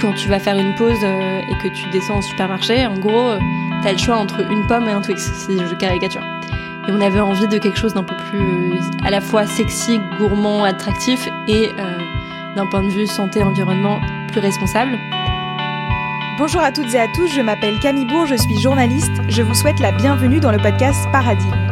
quand tu vas faire une pause euh, et que tu descends au supermarché, en gros, euh, t'as le choix entre une pomme et un Twix, si je caricature. Et on avait envie de quelque chose d'un peu plus euh, à la fois sexy, gourmand, attractif et d'un point de vue santé, environnement, plus responsable. Bonjour à toutes et à tous, je m'appelle Camille Bourg, je suis journaliste. Je vous souhaite la bienvenue dans le podcast Paradigme.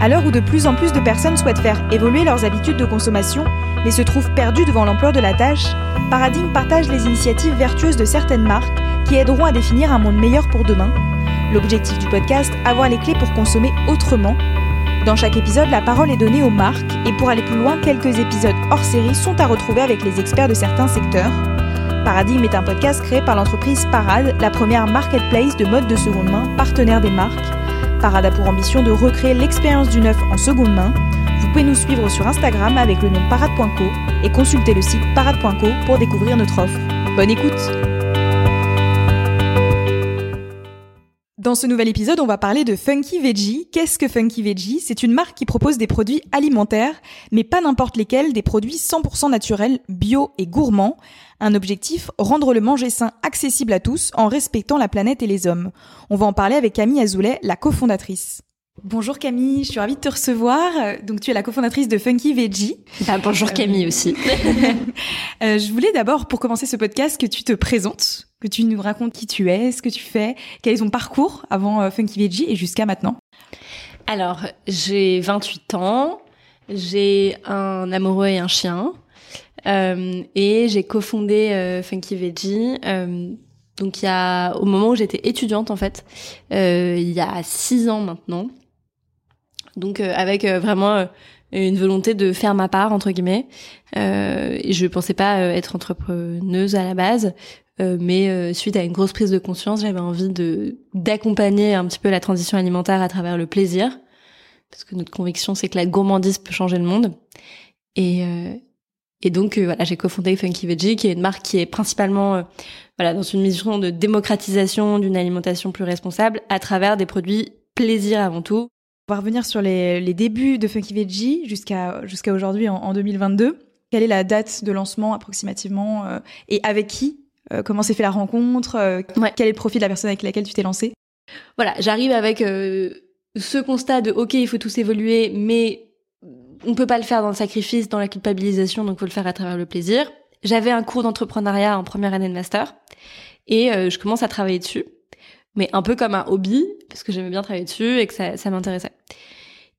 À l'heure où de plus en plus de personnes souhaitent faire évoluer leurs habitudes de consommation, mais se trouvent perdues devant l'ampleur de la tâche, Paradigme partage les initiatives vertueuses de certaines marques qui aideront à définir un monde meilleur pour demain. L'objectif du podcast, avoir les clés pour consommer autrement. Dans chaque épisode, la parole est donnée aux marques et pour aller plus loin, quelques épisodes hors série sont à retrouver avec les experts de certains secteurs. Paradigme est un podcast créé par l'entreprise Parade, la première marketplace de mode de seconde main, partenaire des marques. Parade a pour ambition de recréer l'expérience du neuf en seconde main. Vous pouvez nous suivre sur Instagram avec le nom parade.co et consulter le site parade.co pour découvrir notre offre. Bonne écoute Dans ce nouvel épisode, on va parler de Funky Veggie. Qu'est-ce que Funky Veggie? C'est une marque qui propose des produits alimentaires, mais pas n'importe lesquels, des produits 100% naturels, bio et gourmands. Un objectif, rendre le manger sain accessible à tous en respectant la planète et les hommes. On va en parler avec Camille Azoulay, la cofondatrice. Bonjour Camille, je suis ravie de te recevoir. Donc tu es la cofondatrice de Funky Veggie. Bah, bonjour Camille aussi. euh, je voulais d'abord, pour commencer ce podcast, que tu te présentes, que tu nous racontes qui tu es, ce que tu fais, quel est ton parcours avant euh, Funky Veggie et jusqu'à maintenant. Alors, j'ai 28 ans, j'ai un amoureux et un chien, euh, et j'ai cofondé euh, Funky Veggie. Euh, donc il y a au moment où j'étais étudiante en fait, euh, il y a six ans maintenant. Donc euh, avec euh, vraiment euh, une volonté de faire ma part entre guillemets. Euh, je pensais pas être entrepreneuse à la base, mais suite à une grosse prise de conscience, j'avais envie de d'accompagner un petit peu la transition alimentaire à travers le plaisir, parce que notre conviction c'est que la gourmandise peut changer le monde. Et et donc voilà, j'ai cofondé Funky Veggie, qui est une marque qui est principalement voilà dans une mission de démocratisation d'une alimentation plus responsable à travers des produits plaisir avant tout. On va revenir sur les, les débuts de Funky Veggie jusqu'à jusqu'à aujourd'hui en, en, 2022. Quelle est la date de lancement approximativement euh, et avec qui euh, Comment s'est fait la rencontre euh, ouais. Quel est le profil de la personne avec laquelle tu t'es lancée? Voilà, j'arrive avec euh, ce constat de OK, il faut tous évoluer, mais on peut pas le faire dans le sacrifice, dans la culpabilisation, donc faut le faire à travers le plaisir. J'avais un cours d'entrepreneuriat en première année de master et euh, je commence à travailler dessus mais un peu comme un hobby, parce que j'aimais bien travailler dessus et que ça, ça m'intéressait.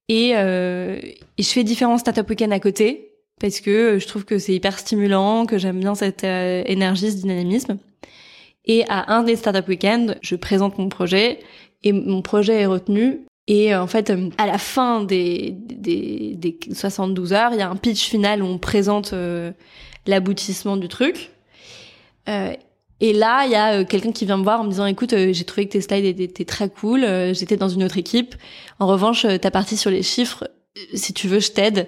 Et, euh, je fais différents startup week-ends à côté, parce que je trouve que c'est hyper stimulant, que j'aime bien cette euh, énergie, ce dynamisme. Et à un des startup week-ends, je présente mon projet, et mon projet est retenu. Et euh, en fait, à la fin des, des, des 72 heures, il y a un pitch final où on présente euh, l'aboutissement du truc. Euh, et là, il y a euh, quelqu'un qui vient me voir en me disant "Écoute, euh, j'ai trouvé que tes slides étaient très cool. Euh, J'étais dans une autre équipe. En revanche, ta partie sur les chiffres, si tu veux, je t'aide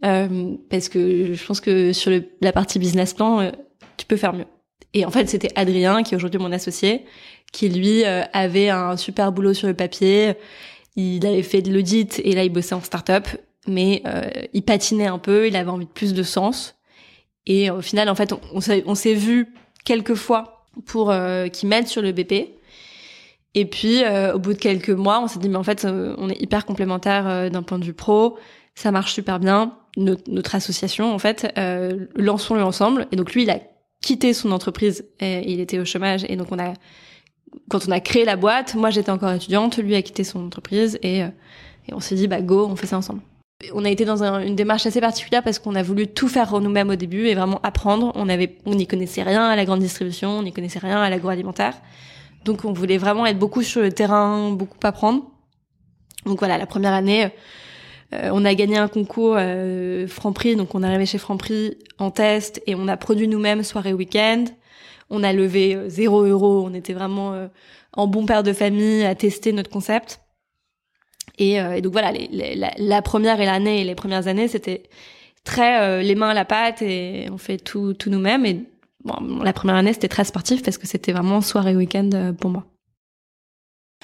parce que je pense que sur la partie business plan, tu peux faire mieux." Et en fait, c'était Adrien qui est aujourd'hui mon associé, qui lui avait un super boulot sur le papier. Il avait fait de l'audit et là, il bossait en start-up, mais il patinait un peu. Il avait envie de plus de sens. Et au final, en fait, on, on s'est vu quelques fois pour euh, qui m'aident sur le BP. Et puis euh, au bout de quelques mois, on s'est dit mais en fait euh, on est hyper complémentaires euh, d'un point de vue pro, ça marche super bien. Notre, notre association en fait, euh, lançons-le ensemble. Et donc lui il a quitté son entreprise, et il était au chômage et donc on a quand on a créé la boîte, moi j'étais encore étudiante, lui a quitté son entreprise et, et on s'est dit bah go, on fait ça ensemble. On a été dans un, une démarche assez particulière parce qu'on a voulu tout faire nous-mêmes au début et vraiment apprendre. On avait, on n'y connaissait rien à la grande distribution, on n'y connaissait rien à l'agroalimentaire. Donc on voulait vraiment être beaucoup sur le terrain, beaucoup apprendre. Donc voilà, la première année, euh, on a gagné un concours euh, Franprix, donc on est arrivé chez Franprix en test et on a produit nous-mêmes soirée week-end. On a levé euh, zéro euro, on était vraiment euh, en bon père de famille à tester notre concept. Et, euh, et, donc voilà, la, première et l'année et les premières années, c'était très les mains à la pâte et on fait tout, tout nous-mêmes. Et bon, la première année, c'était très sportif parce que c'était vraiment soirée week-end pour moi.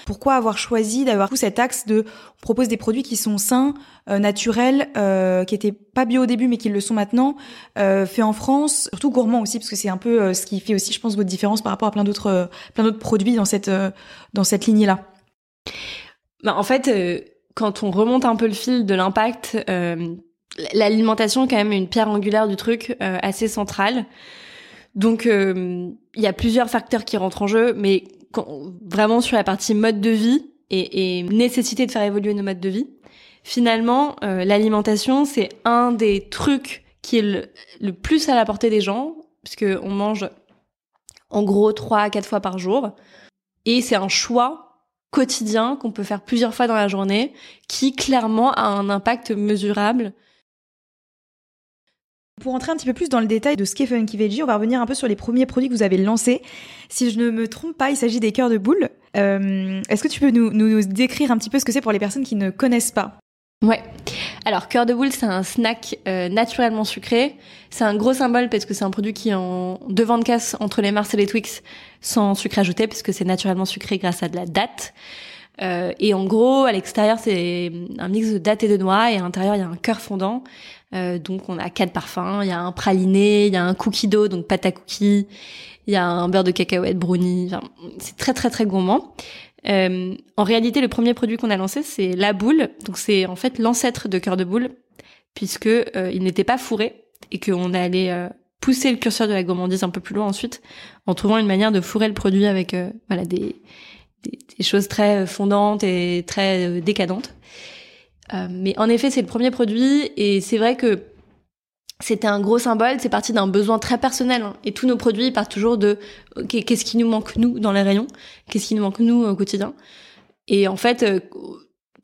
Pourquoi avoir choisi d'avoir tout cet axe de on propose des produits qui sont sains, euh, naturels, euh, qui étaient pas bio au début mais qui le sont maintenant, euh, en France, surtout gourmands aussi parce que c'est un peu euh, ce qui fait aussi, je pense, votre différence par rapport à plein d'autres euh, plein d'autres produits dans cette dans cette lignée là. Bah, en fait, quand on remonte un peu le fil de l'impact, l'alimentation est quand même une pierre angulaire du truc assez centrale. Donc il y a plusieurs facteurs qui rentrent en jeu, mais vraiment sur la partie mode de vie et, nécessité de faire évoluer nos modes de vie. Finalement, euh, l'alimentation, c'est un des trucs qui est le, plus à la portée des gens, puisque on mange en gros trois à quatre fois par jour. Et c'est un choix quotidien qu'on peut faire plusieurs fois dans la journée, qui clairement a un impact mesurable pour entrer un petit peu plus dans le détail de ce qu'est Funky Veggie, on va revenir un peu sur les premiers produits que vous avez lancés. Si je ne me trompe pas, il s'agit des cœurs de boule. Euh, Est-ce que tu peux nous, décrire un petit peu ce que c'est pour les personnes qui ne connaissent pas? Ouais. Alors, cœur de boule, c'est un snack euh, naturellement sucré. C'est un gros symbole parce que c'est un produit qui est en devant de casse entre les Mars et les Twix sans sucre ajouté puisque c'est naturellement sucré grâce à de la date. Euh, et en gros, à l'extérieur, c'est un mix de date et de noix, et à l'intérieur, il y a un cœur fondant. Euh, donc, on a quatre parfums. Il y a un praliné, il y a un cookie dough, donc pâte à cookies. Il y a un beurre de cacahuète brownie. Enfin, c'est très très très gourmand. Euh, en réalité, le premier produit qu'on a lancé, c'est la boule. Donc, c'est en fait l'ancêtre de cœur de boule, puisque il n'était pas fourré et qu'on allait pousser le curseur de la gourmandise un peu plus loin ensuite, en trouvant une manière de fourrer le produit avec voilà des des, choses très fondantes et très euh, décadentes. Euh, mais en effet, c'est le premier produit et c'est vrai que c'était un gros symbole. C'est parti d'un besoin très personnel hein. et tous nos produits partent toujours de qu'est-ce qui nous manque nous dans les rayons, qu'est-ce qui nous manque nous au quotidien? Et en fait, euh,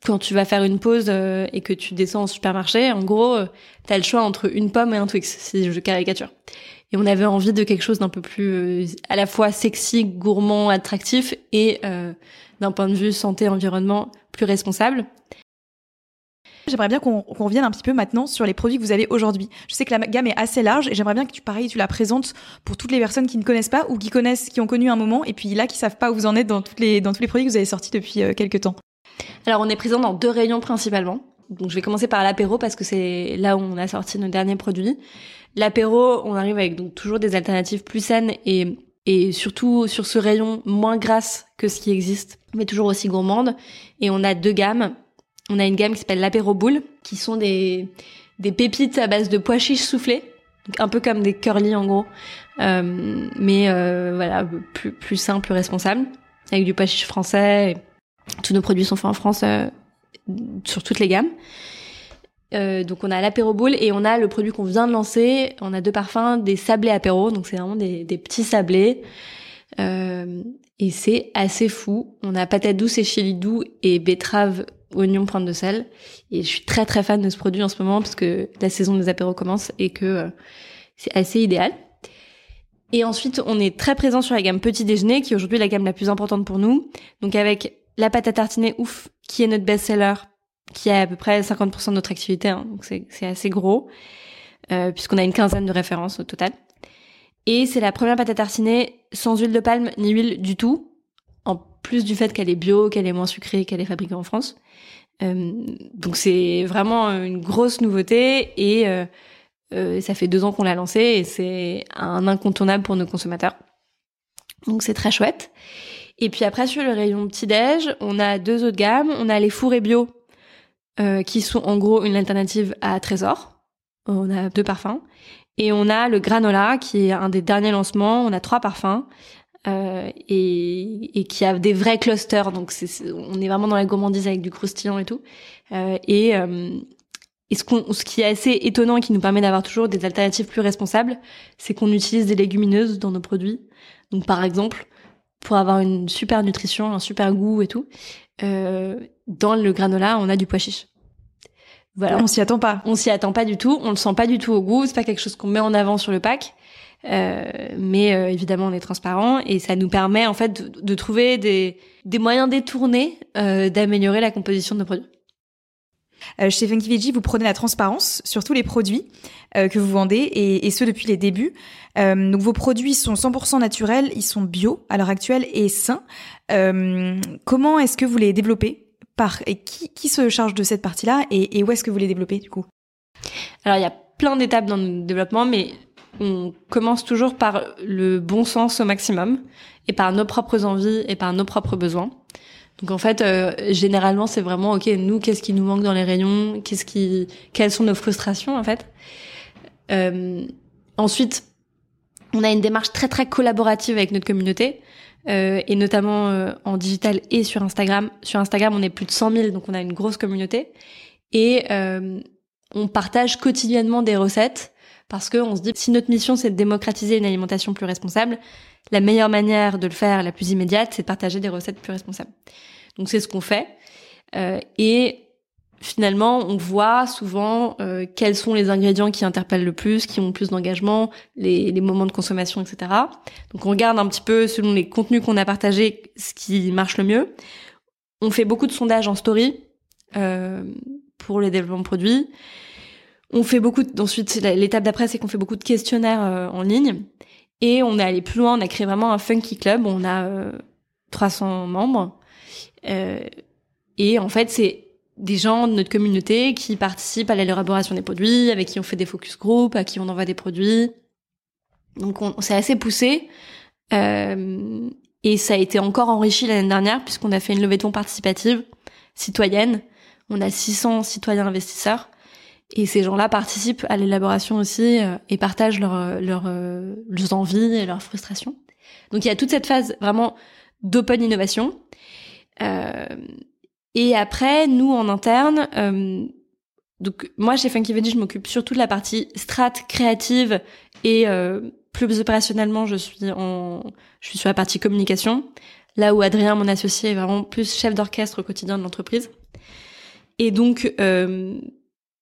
quand tu vas faire une pause et que tu descends au supermarché, en gros, tu as le choix entre une pomme et un Twix, si je caricature et on avait envie de quelque chose d'un peu plus euh, à la fois sexy, gourmand, attractif et euh, d'un point de vue santé environnement plus responsable. J'aimerais bien qu'on revienne un petit peu maintenant sur les produits que vous avez aujourd'hui. Je sais que la gamme est assez large et j'aimerais bien que tu pareil tu la présentes pour toutes les personnes qui ne connaissent pas ou qui connaissent qui ont connu un moment et puis là qui savent pas où vous en êtes dans toutes les dans tous les produits que vous avez sortis depuis euh, quelques temps. Alors on est présent dans deux rayons principalement. Donc je vais commencer par l'apéro parce que c'est là où on a sorti nos derniers produits. L'apéro, on arrive avec donc toujours des alternatives plus saines et et surtout sur ce rayon moins grasse que ce qui existe, mais toujours aussi gourmande. Et on a deux gammes. On a une gamme qui s'appelle l'apéro boule, qui sont des des pépites à base de pois chiches soufflés, un peu comme des curly en gros, euh, mais euh, voilà plus plus plus responsable, avec du pois chiche français. Tous nos produits sont faits en France euh, sur toutes les gammes. Euh, donc on a l'apéro boule et on a le produit qu'on vient de lancer. On a deux parfums, des sablés apéro, donc c'est vraiment des, des, petits sablés. Euh, et c'est assez fou. On a patate douce et chili doux et betterave, oignon, pointe de sel. Et je suis très très fan de ce produit en ce moment parce que la saison des apéros commence et que euh, c'est assez idéal. Et ensuite, on est très présent sur la gamme petit déjeuner, qui est aujourd'hui la gamme la plus importante pour nous. Donc avec la pâte à tartiner ouf, qui est notre best-seller qui a à peu près 50% de notre activité, hein, donc c'est assez gros, euh, puisqu'on a une quinzaine de références au total. Et c'est la première pâte à tartiner sans huile de palme ni huile du tout, en plus du fait qu'elle est bio, qu'elle est moins sucrée, qu'elle est fabriquée en France. Euh, donc c'est vraiment une grosse nouveauté et euh, euh ça fait deux ans qu'on l'a lancée et c'est un incontournable pour nos consommateurs. Donc c'est très chouette. Et puis après sur le rayon petit-déj, on a deux autres gammes. On a les fourrés bio euh, qui sont en gros une alternative à Trésor. On a deux parfums. Et on a le granola, qui est un des derniers lancements. On a trois parfums. Euh, et, et, qui a des vrais clusters. Donc on est vraiment dans la gourmandise avec du croustillant et tout. Euh, et, euh, et ce, qu'on, ce qui est assez étonnant et qui nous permet d'avoir toujours des alternatives plus responsables, c'est qu'on utilise des légumineuses dans nos produits. Donc par exemple, pour avoir une super nutrition, un super goût et tout, euh, dans le granola, on a du pois chiche. Voilà. On s'y attend pas. On s'y attend pas du tout. On le sent pas du tout au goût. C'est pas quelque chose qu'on met en avant sur le pack. Euh, mais euh, évidemment, on est transparent et ça nous permet en fait de, de trouver des, des moyens détournés euh, d'améliorer la composition de nos produits. Euh, chez Funky Veggie, vous prenez la transparence sur tous les produits euh, que vous vendez et, ce depuis les débuts. Euh, donc vos produits sont 100% naturels, ils sont bio à l'heure actuelle et sains. Comment est-ce que vous les développez par qui se charge de cette partie-là et, et où est-ce que vous les développez du coup? Alors il y a plein d'étapes dans le développement, mais on commence toujours par le bon sens au maximum et par nos propres envies et par nos propres besoins. Donc en fait, euh, généralement, c'est vraiment ok. Nous, qu'est-ce qui nous manque dans les rayons Qu'est-ce qui, quelles sont nos frustrations en fait? Euh, Ensuite, on a une démarche très très collaborative avec notre communauté. Euh, et notamment euh, en digital et sur Instagram. Sur Instagram, on est plus de 100 000, donc on a une grosse communauté. Et euh, on partage quotidiennement des recettes parce qu'on se dit si notre mission c'est de démocratiser une alimentation plus responsable, la meilleure manière de le faire, la plus immédiate, c'est de partager des recettes plus responsables. Donc c'est ce qu'on fait. Euh, et finalement, on voit souvent euh, quels sont les ingrédients qui interpellent le plus, qui ont le plus d'engagement, les, les, moments de consommation, etc. Donc on regarde un petit peu selon les contenus qu'on a partagés ce qui marche le mieux. On fait beaucoup de sondages en story euh, pour les développements de produits. On fait beaucoup. De, ensuite, l'étape d'après, c'est qu'on fait beaucoup de questionnaires euh, en ligne. Et on est allé plus loin. On a créé vraiment un funky club. On a 300 membres. et en fait, c'est des gens de notre communauté qui participent à l'élaboration des produits, avec qui on fait des focus group, à qui on envoie des produits. Donc on, s'est assez poussé. Euh, et ça a été encore enrichi l'année dernière puisqu'on a fait une levée de fonds participative citoyenne. On a 600 citoyens investisseurs. Et ces gens-là participent à l'élaboration aussi euh, et partagent leur, leur, euh, leurs envies et leurs frustrations. Donc il y a toute cette phase vraiment d'open innovation. Euh, et après, nous en interne, euh, donc moi chez Funky je m'occupe surtout de la partie strat créative et euh, plus opérationnellement, je suis en, je suis sur la partie communication. Là où Adrien, mon associé, est vraiment plus chef d'orchestre au quotidien de l'entreprise. Et donc, euh,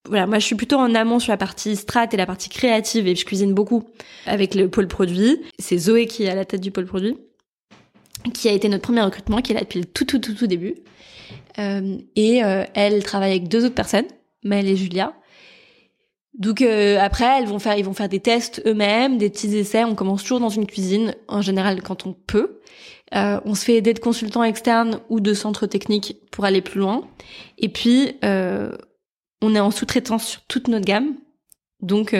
voilà, moi je suis plutôt en amont sur la partie strat et la partie créative et je cuisine beaucoup avec le pôle produit. C'est Zoé qui est à la tête du pôle produit, qui a été notre premier recrutement, qui est là depuis le tout tout tout tout début. Euh, et euh, elle travaille avec deux autres personnes, Maëlle et Julia. Donc euh, après, elles vont faire, ils vont faire des tests eux-mêmes, des petits essais. On commence toujours dans une cuisine, en général quand on peut. On se fait aider de consultants externes ou de centres techniques pour aller plus loin. Et puis, on est en sous-traitance sur toute notre gamme. Donc,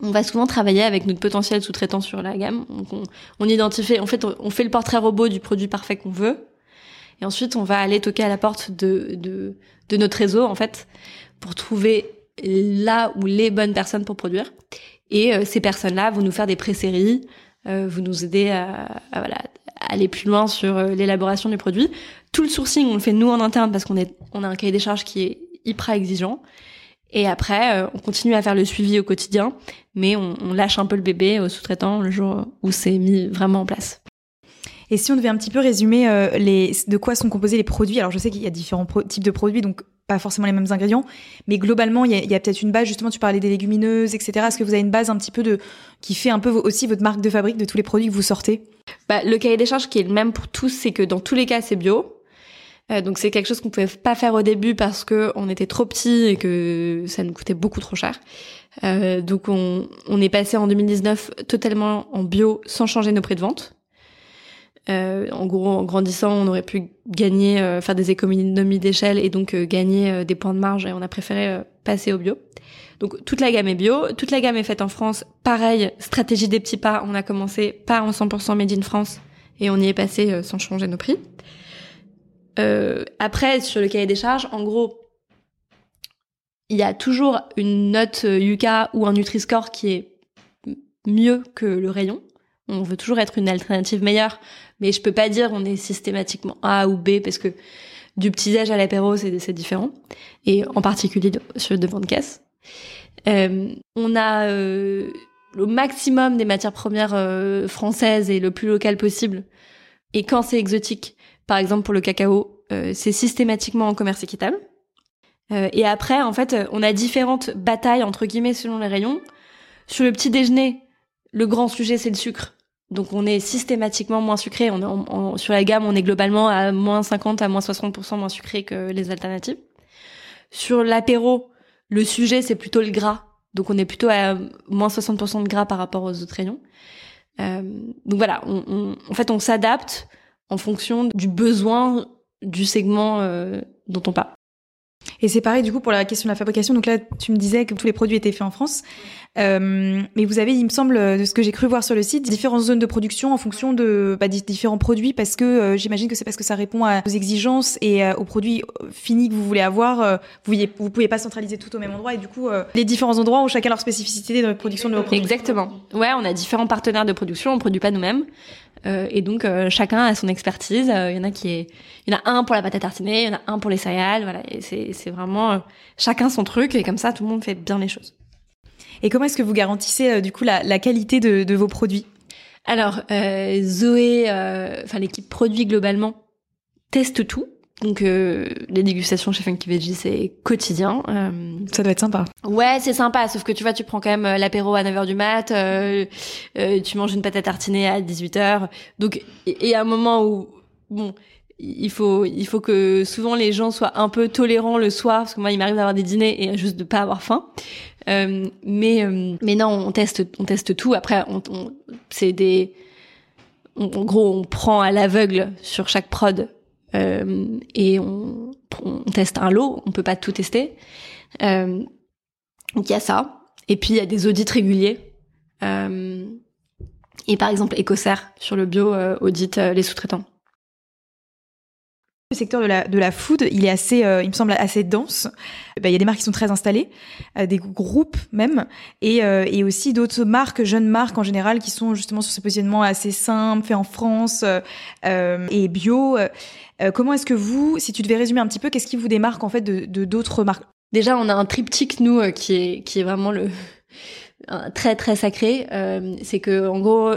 on va souvent travailler avec notre potentiel sous-traitant sur la gamme. Donc on, on identifie, en fait, on fait le portrait robot du produit parfait qu'on veut. Et ensuite, on va aller toquer à la porte de, de, de notre réseau, en fait, pour trouver là où les bonnes personnes pour produire. Et euh, ces personnes-là vont nous faire des pré-séries, euh, vous nous aider à, à, voilà, à aller plus loin sur euh, l'élaboration du produit. Tout le sourcing, on le fait nous en interne parce qu'on est, on a un cahier des charges qui est hyper exigeant. Et après, euh, on continue à faire le suivi au quotidien, mais on, on lâche un peu le bébé au sous-traitant le jour où c'est mis vraiment en place. Et si on devait un petit peu résumer euh, les, de quoi sont composés les produits, alors je sais qu'il y a différents types de produits, donc pas forcément les mêmes ingrédients, mais globalement, il y a, il y a peut-être une base, justement, tu parlais des légumineuses, etc. Est-ce que vous avez une base un petit peu de, qui fait un peu aussi votre marque de fabrique de tous les produits que vous sortez? Bah, Le cahier des charges qui est le même pour tous, c'est que dans tous les cas, c'est bio. Euh, donc c'est quelque chose qu'on pouvait pas faire au début parce que on était trop petit et que ça nous coûtait beaucoup trop cher. Euh, donc on, on est passé en 2019 totalement en bio sans changer nos prix de vente. Euh, en gros, en grandissant, on aurait pu gagner, euh, faire des économies d'échelle et donc euh, gagner euh, des points de marge. Et on a préféré passer au bio. Donc toute la gamme est bio, toute la gamme est faite en France. Pareil, stratégie des petits pas. On a commencé pas en 100% made in France et on y est passé sans changer nos prix. Après, sur le cahier des charges, en gros, il y a toujours une note Yuka ou un Nutri-Score qui est mieux que le rayon. On veut toujours être une alternative meilleure, mais je peux pas dire on est systématiquement A ou B parce que du petit-âge à l'apéro, c'est différent. Et en particulier sur le devant de caisse. Euh, on a euh, le maximum des matières premières euh, françaises et le plus local possible. Et quand c'est exotique, par exemple pour le cacao, euh, c'est systématiquement en commerce équitable. Euh, et après, en fait, on a différentes batailles entre guillemets selon les rayons. Sur le petit déjeuner, le grand sujet c'est le sucre. Donc on est systématiquement moins sucré. On est sur la gamme, on est globalement à moins 50 à moins 60% moins sucré que les alternatives. Sur l'apéro, le sujet c'est plutôt le gras, donc on est plutôt à moins 60% de gras par rapport aux autres rayons. Euh, donc voilà, on, en fait on s'adapte en fonction du besoin du segment euh, dont on parle. Et c'est pareil du coup pour la question de la fabrication. Donc là, tu me disais que tous les produits étaient faits en France, euh, mais vous avez, il me semble, de ce que j'ai cru voir sur le site, différentes zones de production en fonction de bah, différents produits, parce que euh, j'imagine que c'est parce que ça répond à vos exigences et euh, aux produits finis que vous voulez avoir. vous ne vous pouvez pas centraliser tout au même endroit, et du coup, les différents endroits ont chacun leur spécificité de production de vos produits. Exactement. Ouais, on a différents partenaires de production, on produit pas nous-mêmes. Euh, et donc euh, chacun a son expertise. Euh, il y en a qui est, il y en a un pour la pâte à tartiner, il y en a un pour les céréales. Voilà, c'est vraiment chacun son truc et comme ça tout le monde fait bien les choses. Et comment est-ce que vous garantissez du coup la, la qualité de, de vos produits? Alors Zoé, enfin l'équipe produit globalement teste tout. Donc euh, les dégustations chez Funky Veggie c'est quotidien. Euh, ça doit être sympa. Ouais, c'est sympa, sauf que tu vois, tu prends quand même euh, l'apéro à 9h du mat, euh, euh, tu manges une pâte à tartiner à 18h. Donc il y a un moment où bon, il faut il faut que souvent les gens soient un peu tolérants le soir parce que moi il m'arrive d'avoir des dîners et juste de pas avoir faim. Mais mais non, on teste on teste tout après on, c'est des en gros, on prend à l'aveugle sur chaque prod euh, et on, teste un lot, on peut pas tout tester. Euh, donc il y a ça. Et puis il y a des audits réguliers. Euh, et par exemple, Ecocer sur le bio euh, audite euh, les sous-traitants. Le secteur de la, de la food, il est assez, euh, il me semble assez dense. Ben, il y a des marques qui sont très installées, euh, des groupes même, et, euh, et aussi d'autres marques, jeunes marques en général, qui sont justement sur ce positionnement assez simple, fait en France et bio. comment est-ce que vous, si tu devais résumer un petit peu, qu'est-ce qui vous démarque en fait de d'autres marques? Déjà, on a un triptyque nous qui est qui est vraiment le très très sacré. c'est que en gros,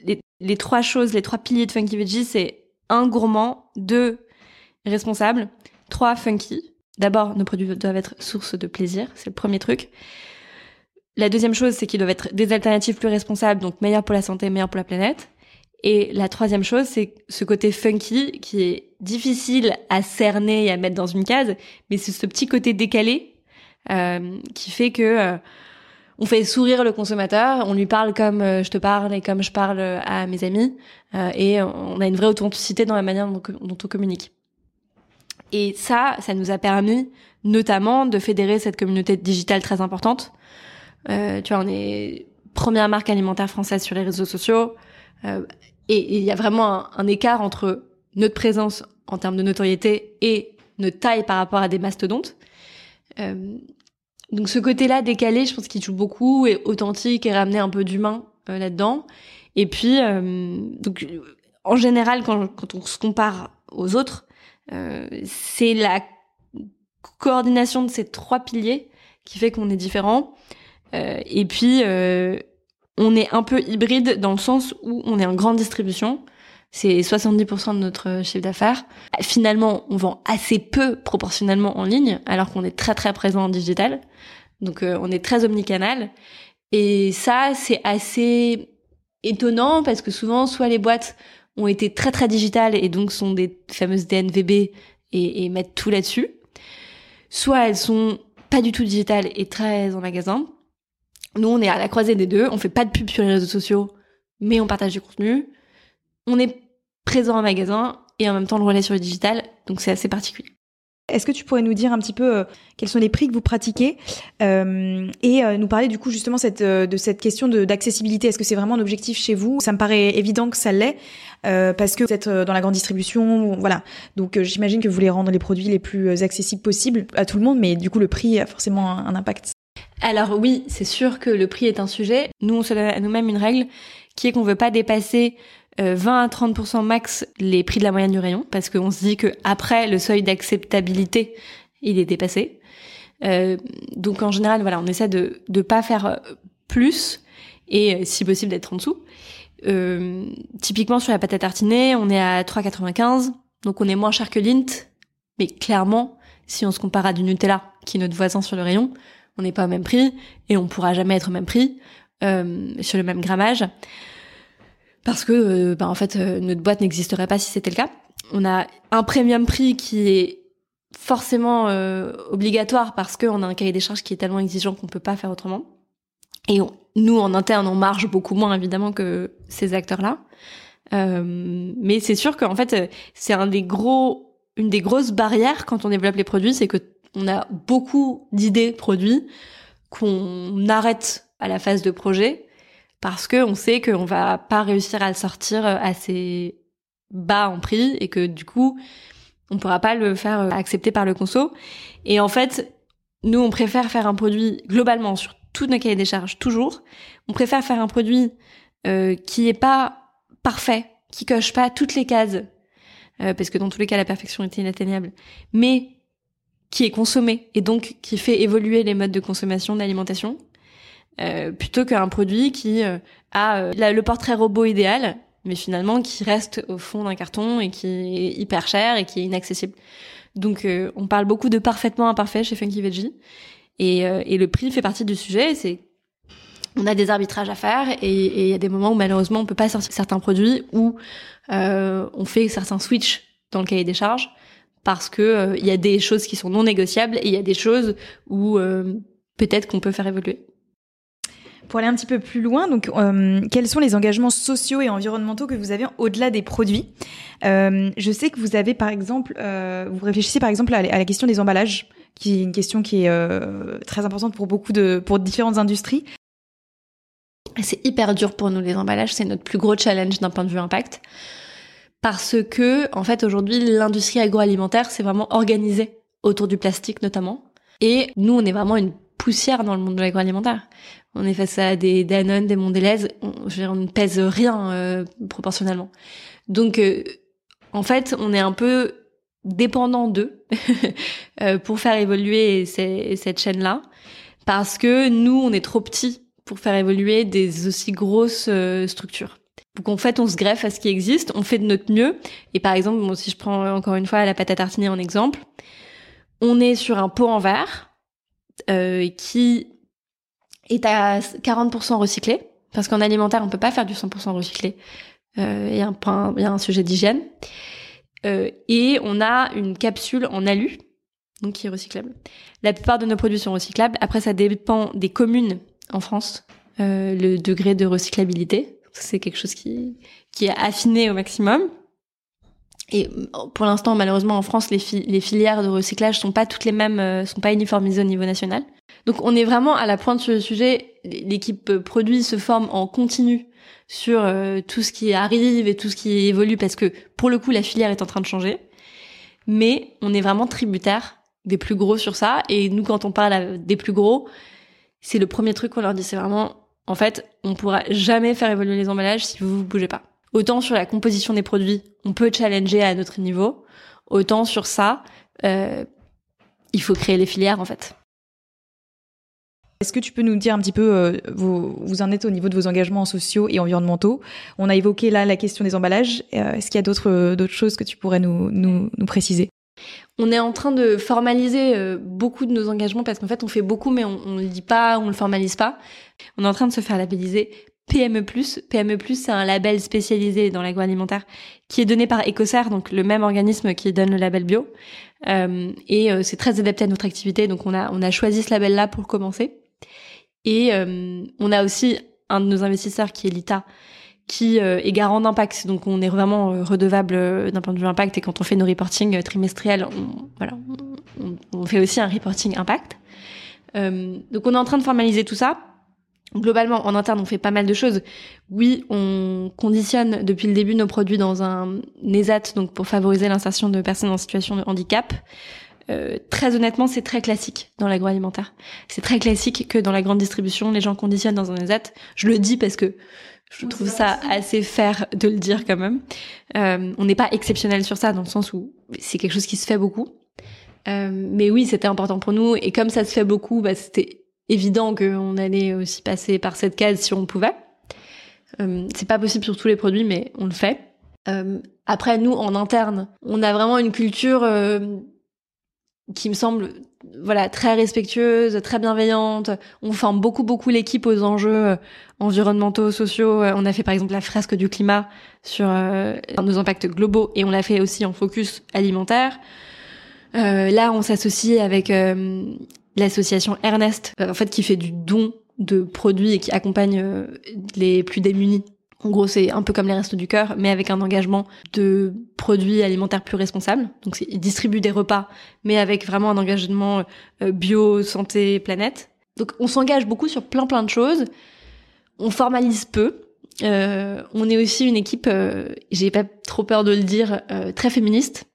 les, les trois choses, les trois piliers de Funky Veggie, c'est un gourmand, deux responsable. Trois, funky. D'abord, nos produits doivent être source de plaisir, c'est le premier truc. La deuxième chose, c'est qu'ils doivent être des alternatives plus responsables, donc meilleures pour la santé, meilleures pour la planète. Et la troisième chose, c'est ce côté funky qui est difficile à cerner et à mettre dans une case, mais c'est ce petit côté décalé euh, qui fait que euh, on fait sourire le consommateur, on lui parle comme euh, je te parle et comme je parle à mes amis, et on a une vraie authenticité dans la manière dont on communique. Et ça, ça nous a permis notamment de fédérer cette communauté digitale très importante. Euh, tu vois, on est première marque alimentaire française sur les réseaux sociaux. Euh, et il y a vraiment un, écart entre notre présence en termes de notoriété et notre taille par rapport à des mastodontes. Euh, donc ce côté-là décalé, je pense qu'il joue beaucoup et authentique et ramener un peu d'humain euh, là-dedans. Et puis, euh, donc en général, quand, quand on se compare aux autres, c'est la coordination de ces trois piliers qui fait qu'on est différent. Euh, et puis, euh, on est un peu hybride dans le sens où on est en grande distribution. C'est 70% de notre chiffre d'affaires. Finalement, on vend assez peu proportionnellement en ligne, alors qu'on est très très présent en digital. Donc, on est très omnicanal. Et ça, c'est assez étonnant parce que souvent, soit les boîtes ont été très très digitales et donc sont des fameuses DNVB et, et mettent tout là-dessus. Soit elles sont pas du tout digitales et très en magasin. Nous, on est à la croisée des deux. On fait pas de pub sur les réseaux sociaux, mais on partage du contenu. On est présent en magasin et en même temps le relais sur le digital. Donc c'est assez particulier. Est-ce que tu pourrais nous dire un petit peu euh, quels sont les prix que vous pratiquez euh, et euh, nous parler du coup justement cette, de cette question d'accessibilité? Est-ce que c'est vraiment un objectif chez vous? Ça me paraît évident que ça l'est parce que vous êtes dans la grande distribution, voilà. Donc j'imagine que vous voulez rendre les produits les plus accessibles possibles à tout le monde, mais du coup le prix a forcément un, impact. Alors oui, c'est sûr que le prix est un sujet. Nous on se donne nous-mêmes une règle qui est qu'on veut pas dépasser 20 euh, à 30% max les prix de la moyenne du rayon parce qu'on se dit que après le seuil d'acceptabilité il est dépassé. Euh, donc en général voilà on essaie de de pas faire euh, plus et euh, si possible d'être en dessous. Euh, typiquement sur la pâte à tartiner on est à 3,95 donc on est moins cher que l'int mais clairement si on se compare à du Nutella qui est notre voisin sur le rayon on n'est pas au même prix et on pourra jamais être au même prix euh, sur le même grammage parce que euh, bah, en fait euh, notre boîte n'existerait pas si c'était le cas. On a un premium prix qui est forcément obligatoire parce qu'on a un cahier des charges qui est tellement exigeant qu'on peut pas faire autrement. Et nous, en interne, on marche beaucoup moins évidemment que ces acteurs-là. mais c'est sûr qu'en fait, c'est un des gros, une des grosses barrières quand on développe les produits, c'est que on a beaucoup d'idées produits qu'on arrête à la phase de projet parce que on sait qu'on va pas réussir à le sortir assez bas en prix et que du coup on pourra pas le faire accepter par le conso. Et en fait, nous on préfère faire un produit globalement sur tout nos cahiers des charges toujours. On préfère faire un produit euh, qui est pas parfait, qui coche pas toutes les cases, euh, parce que dans tous les cas la perfection est inatteignable, mais qui est consommé et donc qui fait évoluer les modes de consommation d'alimentation, euh, plutôt qu'un produit qui euh, a euh, le portrait robot idéal, mais finalement qui reste au fond d'un carton et qui est hyper cher et qui est inaccessible. Donc on parle beaucoup de parfaitement imparfait chez Funky Veggie et, et le prix fait partie du sujet. C'est on a des arbitrages à faire et il y a des moments où malheureusement on peut pas sortir certains produits ou on fait certains switch dans le cahier des charges parce que il y a des choses qui sont non négociables et il y a des choses où peut-être qu'on peut faire évoluer. Pour aller un petit peu plus loin, donc euh, quels sont les engagements sociaux et environnementaux que vous avez au-delà des produits euh, Je sais que vous avez par exemple, euh, vous réfléchissez par exemple à, la question des emballages, qui est une question qui est très importante pour beaucoup de pour différentes industries. C'est hyper dur pour nous les emballages, c'est notre plus gros challenge d'un point de vue impact, parce que en fait aujourd'hui l'industrie agroalimentaire c'est vraiment organisée autour du plastique notamment, et nous on est vraiment une poussière dans le monde de l'agroalimentaire on est face à des Danone, des Mondelez, on, on ne pèse rien euh, proportionnellement. Donc, euh, en fait, on est un peu dépendant d'eux euh, pour faire évoluer cette chaîne-là, parce que nous, on est trop petits pour faire évoluer des aussi grosses structures. Donc en fait, on se greffe à ce qui existe, on fait de notre mieux. Et par exemple, bon, si je prends encore une fois la pâte à tartiner en exemple, on est sur un pot en verre euh, qui est à 40% recyclé, parce qu'en alimentaire, on peut pas faire du 100% recyclé. Euh, il y a un y a un sujet d'hygiène. Euh, et on a une capsule en alu, donc qui est recyclable. La plupart de nos produits sont recyclables. Après, ça dépend des communes en France, euh, le degré de recyclabilité. C'est quelque chose qui, qui est affiné au maximum. Et pour l'instant, malheureusement, en France, les, filières de recyclage sont pas toutes les mêmes, euh, sont pas uniformisées au niveau national. Donc on est vraiment à la pointe sur le sujet. L'équipe produit se forme en continu sur euh, tout ce qui arrive et tout ce qui évolue parce que pour le coup la filière est en train de changer. Mais on est vraiment tributaire des plus gros sur ça. Et nous quand on parle des plus gros, c'est le premier truc qu'on leur dit. C'est vraiment, en fait, on pourra jamais faire évoluer les emballages si vous vous bougez pas. Autant sur la composition des produits, on peut challenger à notre niveau. Autant sur ça, euh, il faut créer les filières en fait. Est-ce que tu peux nous dire un petit peu, euh, vous, vous en êtes au niveau de vos engagements sociaux et environnementaux? On a évoqué là la question des emballages. Euh, est-ce qu'il y a d'autres d'autres choses que tu pourrais nous, nous, nous préciser? On est en train de formaliser euh, beaucoup de nos engagements parce qu'en fait on fait beaucoup mais on, ne le dit pas, on le formalise pas. On est en train de se faire labelliser PME+. PME+, c'est un label spécialisé dans l'agroalimentaire qui est donné par Ecocer, donc le même organisme qui donne le label bio. Euh, et c'est très adapté à notre activité, donc on a on a choisi ce label-là pour commencer. Et euh, on a aussi un de nos investisseurs qui est l'ITA, qui euh, est garant d'impact. Donc on est vraiment euh, redevable d'un point de vue impact. Et quand on fait nos reporting trimestriels, on, voilà, on, fait aussi un reporting impact. donc on est en train de formaliser tout ça. Globalement, en interne, on fait pas mal de choses. Oui, on conditionne depuis le début nos produits dans un ESAT, donc pour favoriser l'insertion de personnes en situation de handicap. Euh, très honnêtement, c'est très classique dans l'agroalimentaire. C'est très classique que dans la grande distribution, les gens conditionnent dans un ESAT. Je le dis parce que je trouve ça assez fair de le dire quand même. Euh, on n'est pas exceptionnel sur ça dans le sens où c'est quelque chose qui se fait beaucoup. Euh, mais oui, c'était important pour nous et comme ça se fait beaucoup, bah, c'était évident qu'on allait aussi passer par cette case si on pouvait. Euh, c'est pas possible sur tous les produits, mais on le fait. Euh, après, nous, en interne, on a vraiment une culture qui me semble voilà très respectueuse, très bienveillante. On forme beaucoup beaucoup l'équipe aux enjeux euh, environnementaux, sociaux. Euh, on a fait par exemple la fresque du climat sur euh, nos impacts globaux et on l'a fait aussi en focus alimentaire. là, on s'associe avec l'association Ernest, en fait, qui fait du don de produits et qui accompagne les plus démunis en gros, c'est un peu comme les restos du cœur, mais avec un engagement de produits alimentaires plus responsables. Donc, ils distribuent des repas, mais avec vraiment un engagement euh, bio, santé, planète. Donc, on s'engage beaucoup sur plein plein de choses. On formalise peu. Euh, on est aussi une équipe, euh, j'ai pas trop peur de le dire, euh, très féministe.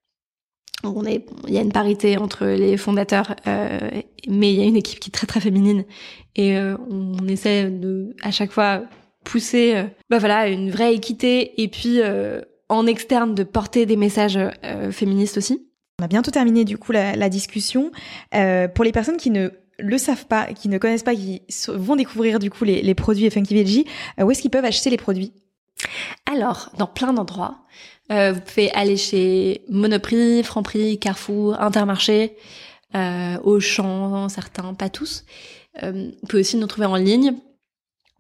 On est, il y a une parité entre les fondateurs, mais il y a une équipe qui est très très féminine et on essaie de à chaque fois pousser euh, bah voilà une vraie équité et puis euh, en externe de porter des messages euh, féministes aussi. On a bientôt terminé du coup la, la discussion. pour les personnes qui ne le savent pas, qui ne connaissent pas, qui vont découvrir du coup les, les produits Funky Veggie, où est-ce qu'ils peuvent acheter les produits? Alors, dans plein d'endroits. vous pouvez aller chez Monoprix, Franprix, Carrefour, Intermarché, euh, Auchan, certains, pas tous. vous pouvez aussi nous trouver en ligne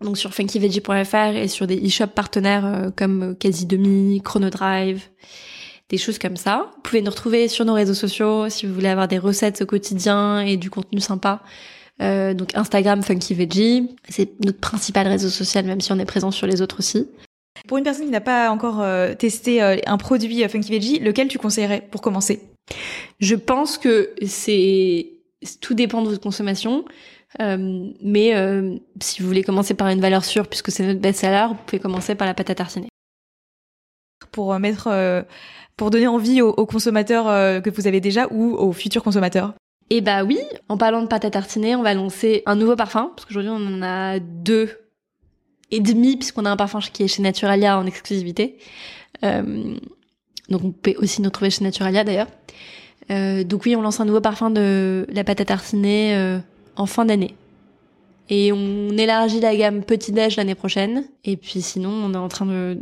donc sur funkyveggie.fr et sur des e-shops partenaires euh, comme Quasi Demi, Chronodrive, des choses comme ça. Vous pouvez nous retrouver sur nos réseaux sociaux si vous voulez avoir des recettes au quotidien et du contenu sympa. Euh, donc Instagram funkyveggie, c'est notre principal réseau social même si on est présent sur les autres aussi. Pour une personne qui n'a pas encore euh, testé un produit Funky Veggie, lequel tu conseillerais pour commencer? Je pense que c'est tout dépend de votre consommation. Euh, mais euh, si vous voulez commencer par une valeur sûre, puisque c'est notre best-seller, vous pouvez commencer par la pâte à tartiner. Pour euh, mettre, pour donner envie aux, consommateurs que vous avez déjà ou aux futurs consommateurs? Eh bah oui, en parlant de pâte à tartiner, on va lancer un nouveau parfum, parce qu'aujourd'hui on en a deux et demi, puisqu'on a un parfum qui est chez Naturalia en exclusivité. donc on peut aussi nous trouver chez Naturalia d'ailleurs. donc oui, on lance un nouveau parfum de la pâte à tartiner en fin d'année. Et on élargit la gamme petit-déj l'année prochaine. Et puis sinon, on est en train de,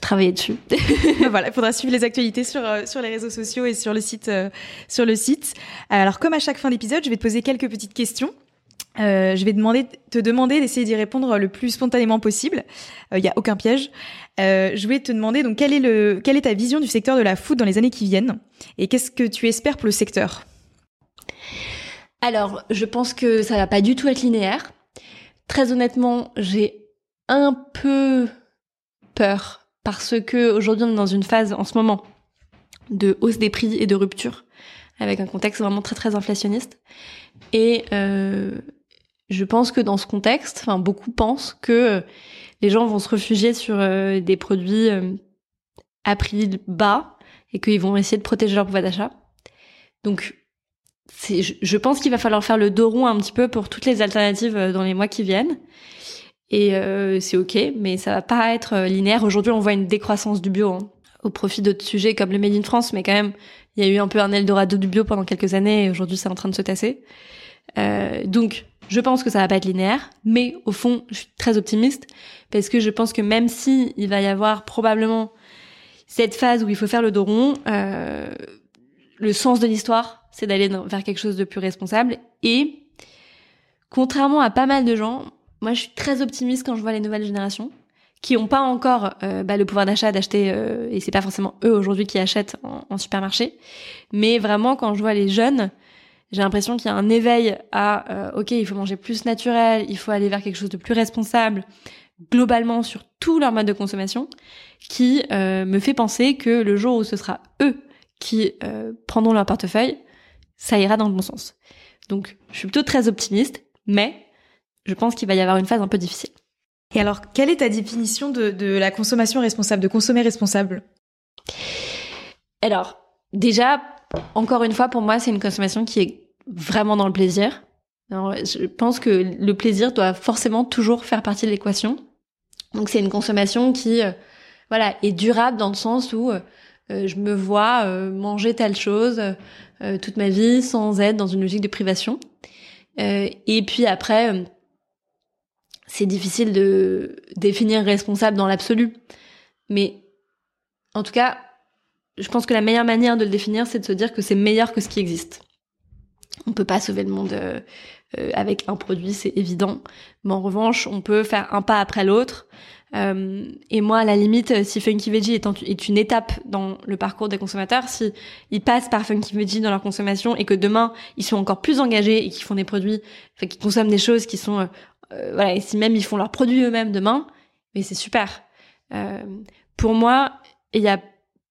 travailler dessus. voilà, il faudra suivre les actualités sur euh, sur les réseaux sociaux et sur le site euh, sur le site. Alors comme à chaque fin d'épisode, je vais te poser quelques petites questions. Euh, je vais te demander d'essayer d'y répondre le plus spontanément possible. Il euh, n'y a aucun piège. Euh, je vais te demander donc quelle est ta vision du secteur de la food dans les années qui viennent et qu'est-ce que tu espères pour le secteur? Alors, je pense que ça va pas du tout être linéaire. Très honnêtement, j'ai un peu peur parce que aujourd'hui on est dans une phase en ce moment de hausse des prix et de rupture avec un contexte vraiment très très inflationniste. Et je pense que dans ce contexte, enfin beaucoup pensent que les gens vont se réfugier sur euh, des produits euh, à prix bas et qu'ils vont essayer de protéger leur pouvoir d'achat. Donc je pense qu'il va falloir faire le dos rond un petit peu pour toutes les alternatives euh, dans les mois qui viennent. Et euh, c'est ok, mais ça va pas être linéaire. Aujourd'hui, on voit une décroissance du bio hein, au profit d'autres sujets comme le Made in France, mais quand même, il y a eu un peu un Eldorado du bio pendant quelques années, et aujourd'hui, c'est en train de se tasser. Euh, donc, je pense que ça va pas être linéaire, mais au fond, je suis très optimiste parce que je pense que même si il va y avoir probablement cette phase où il faut faire le dos rond, euh, le sens de l'histoire c'est d'aller vers quelque chose de plus responsable. Et contrairement à pas mal de gens, moi je suis très optimiste quand je vois les nouvelles générations qui n'ont pas encore euh, bah, le pouvoir d'achat d'acheter, euh, et c'est pas forcément eux aujourd'hui qui achètent en, supermarché, mais vraiment quand je vois les jeunes, j'ai l'impression qu'il y a un éveil à euh, ok il faut manger plus naturel, il faut aller vers quelque chose de plus responsable globalement sur tout leur mode de consommation, qui me fait penser que le jour où ce sera eux qui prendront leur portefeuille, ça ira dans le bon sens. Donc, je suis plutôt très optimiste, mais je pense qu'il va y avoir une phase un peu difficile. Et alors, quelle est ta définition de, de la consommation responsable, de consommer responsable? Alors, déjà, encore une fois, pour moi, c'est une consommation qui est vraiment dans le plaisir. Je pense que le plaisir doit forcément toujours faire partie de l'équation. Donc, c'est une consommation qui, euh, voilà, est durable dans le sens où euh, euh, je me vois manger telle chose, toute ma vie sans être dans une logique de privation. Et puis après, c'est difficile de définir responsable dans l'absolu. Mais en tout cas, je pense que la meilleure manière de le définir, c'est de se dire que c'est meilleur que ce qui existe. On peut pas sauver le monde avec un produit, c'est évident. Mais en revanche, on peut faire un pas après l'autre Euh, et moi, à la limite, si Funky Veggie est, une étape dans le parcours des consommateurs, si ils passent par Funky Veggie dans leur consommation et que demain ils sont encore plus engagés et qu'ils font des produits, enfin qu'ils consomment des choses qui sont, euh, euh, voilà, et si même ils font leurs produits eux-mêmes demain, mais c'est super. Euh, pour moi, il y a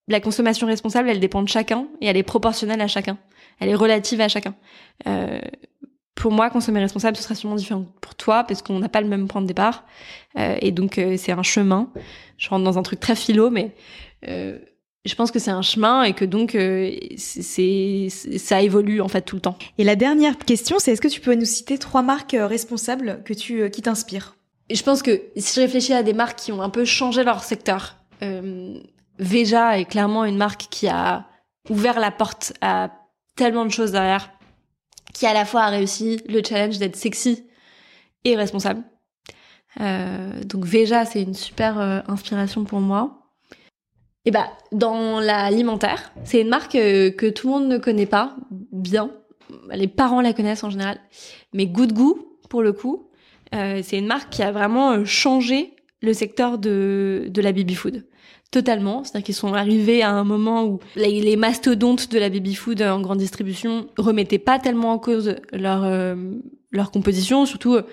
la consommation responsable, elle dépend de chacun et elle est proportionnelle à chacun. Elle est relative à chacun. Euh, pour moi, consommer responsable, ce sera sûrement différent pour toi parce qu'on n'a pas le même point de départ. Euh, et donc, euh, c'est un chemin. Je rentre dans un truc très philo, mais euh, je pense que c'est un chemin et que donc euh, c'est ça évolue en fait tout le temps. Et la dernière question, c'est est-ce que tu peux nous citer trois marques euh, responsables que tu qui t'inspirent? Je pense que si je réfléchis à des marques qui ont un peu changé leur secteur, Veja est clairement une marque qui a ouvert la porte à tellement de choses derrière qui à la fois a réussi le challenge d'être sexy et responsable. Euh, donc Veja, c'est une super euh, inspiration pour moi. Et bah dans l'alimentaire, c'est une marque euh, que tout le monde ne connaît pas bien. Les parents la connaissent en général, mais Good Goût pour le coup, euh, c'est une marque qui a vraiment changé le secteur de de la baby food totalement. C'est-à-dire qu'ils sont arrivés à un moment où les, mastodontes de la baby food en grande distribution remettaient pas tellement en cause leur euh, leur composition, surtout euh,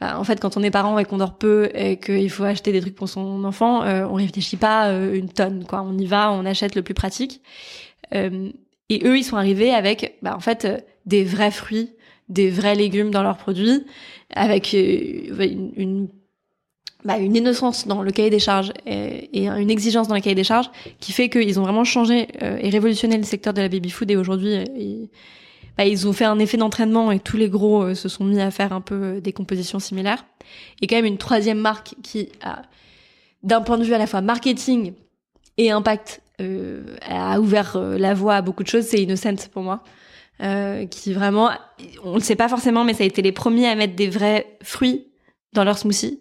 bah, en fait quand on est parent et qu'on dort peu et qu'il faut acheter des trucs pour son enfant, euh, on réfléchit pas euh, une tonne quoi. On y va, on achète le plus pratique. et eux, ils sont arrivés avec bah, en fait des vrais fruits, des vrais légumes dans leurs produits, avec une, une bah, une innocence dans le cahier des charges et, une exigence dans le cahier des charges qui fait qu'ils ont vraiment changé euh, et révolutionné le secteur de la baby food. Et aujourd'hui euh, bah, ils ont fait un effet d'entraînement et tous les gros euh, se sont mis à faire un peu des compositions similaires. Et quand même une troisième marque qui a d'un point de vue à la fois marketing et impact a ouvert la voie à beaucoup de choses c'est Innocent pour moi. Qui vraiment on le sait pas forcément mais ça a été les premiers à mettre des vrais fruits dans leur smoothie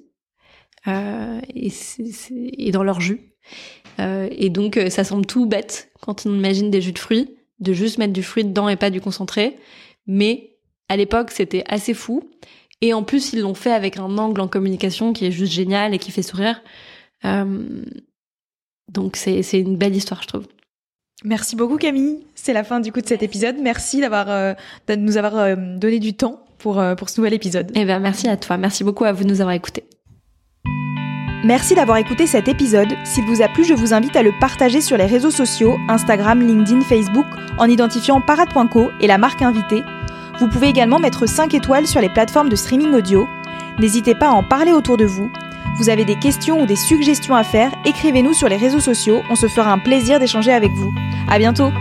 euh, et, et, dans leur jus. Euh, et donc euh, ça semble tout bête quand on imagine des jus de fruits, de juste mettre du fruit dedans et pas du concentré. Mais à l'époque c'était assez fou. Et en plus ils l'ont fait avec un angle en communication qui est juste génial et qui fait sourire. Euh, donc c'est une belle histoire je trouve. Merci beaucoup Camille. C'est la fin du coup de cet épisode. Merci d'avoir euh, de nous avoir donné du temps pour pour ce nouvel épisode. Eh ben merci à toi. Merci beaucoup à vous de nous avoir écoutés. Merci d'avoir écouté cet épisode. S'il vous a plu, je vous invite à le partager sur les réseaux sociaux, Instagram, LinkedIn, Facebook, en identifiant parade.co et la marque invitée. Vous pouvez également mettre 5 étoiles sur les plateformes de streaming audio. N'hésitez pas à en parler autour de vous. Vous avez des questions ou des suggestions à faire, écrivez-nous sur les réseaux sociaux, on se fera un plaisir d'échanger avec vous. À bientôt!